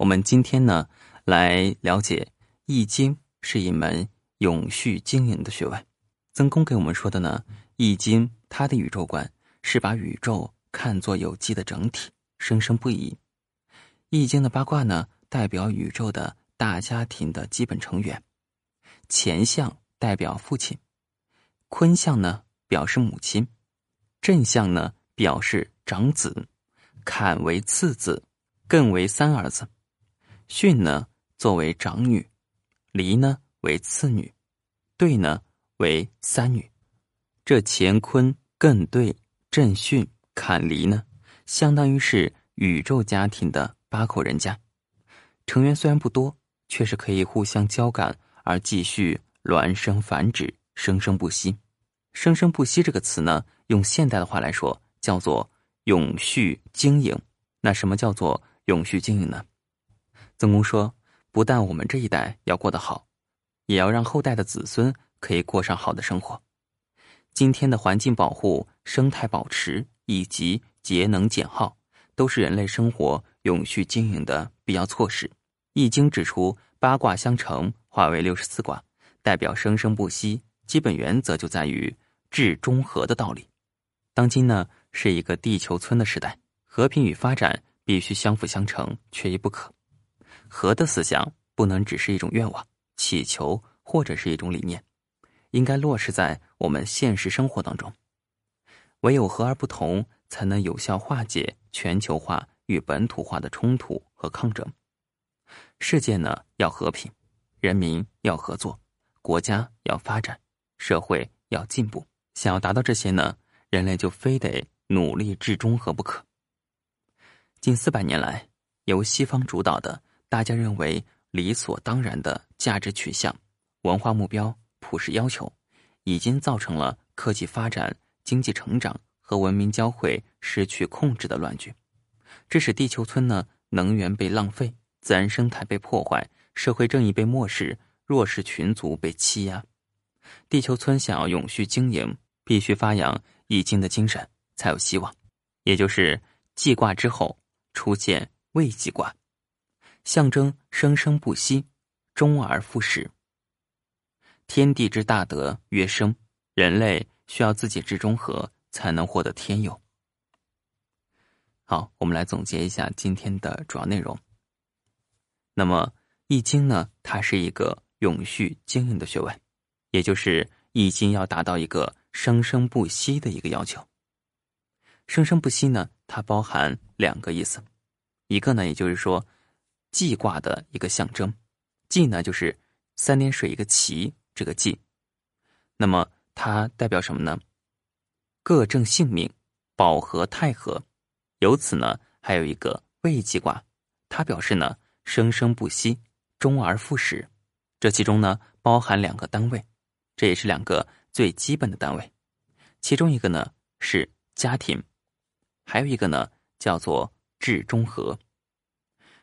我们今天呢，来了解《易经》是一门永续经营的学问。曾公给我们说的呢，《易经》它的宇宙观是把宇宙看作有机的整体，生生不已。《易经》的八卦呢，代表宇宙的大家庭的基本成员。乾象代表父亲，坤象呢表示母亲，震象呢表示长子，坎为次子。艮为三儿子，巽呢作为长女，离呢为次女，兑呢为三女。这乾坤艮兑震巽坎离呢，相当于是宇宙家庭的八口人家。成员虽然不多，却是可以互相交感而继续孪生繁殖，生生不息。生生不息这个词呢，用现代的话来说，叫做永续经营。那什么叫做？永续经营呢？曾公说：“不但我们这一代要过得好，也要让后代的子孙可以过上好的生活。今天的环境保护、生态保持以及节能减耗，都是人类生活永续经营的必要措施。”《易经》指出，八卦相乘，化为六十四卦，代表生生不息。基本原则就在于治中和的道理。当今呢，是一个地球村的时代，和平与发展。必须相辅相成，缺一不可。和的思想不能只是一种愿望、祈求或者是一种理念，应该落实在我们现实生活当中。唯有和而不同，才能有效化解全球化与本土化的冲突和抗争。世界呢要和平，人民要合作，国家要发展，社会要进步。想要达到这些呢，人类就非得努力至中和不可。近四百年来，由西方主导的大家认为理所当然的价值取向、文化目标、普世要求，已经造成了科技发展、经济成长和文明交汇失去控制的乱局。这使地球村呢能源被浪费，自然生态被破坏，社会正义被漠视，弱势群族被欺压。地球村想要永续经营，必须发扬易经的精神，才有希望。也就是祭卦之后。出现未济卦，象征生生不息，终而复始。天地之大德曰生，人类需要自己之中和，才能获得天佑。好，我们来总结一下今天的主要内容。那么，《易经》呢，它是一个永续经营的学问，也就是《易经》要达到一个生生不息的一个要求。生生不息呢？它包含两个意思，一个呢，也就是说，济卦的一个象征，济呢就是三点水一个齐，这个济，那么它代表什么呢？各正性命，保和泰和。由此呢，还有一个未济卦，它表示呢生生不息，终而复始。这其中呢包含两个单位，这也是两个最基本的单位，其中一个呢是家庭。还有一个呢，叫做至中和。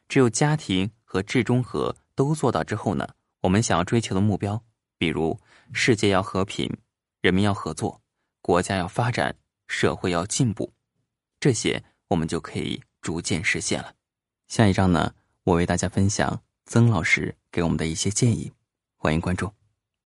只有家庭和至中和都做到之后呢，我们想要追求的目标，比如世界要和平，人民要合作，国家要发展，社会要进步，这些我们就可以逐渐实现了。下一章呢，我为大家分享曾老师给我们的一些建议，欢迎关注。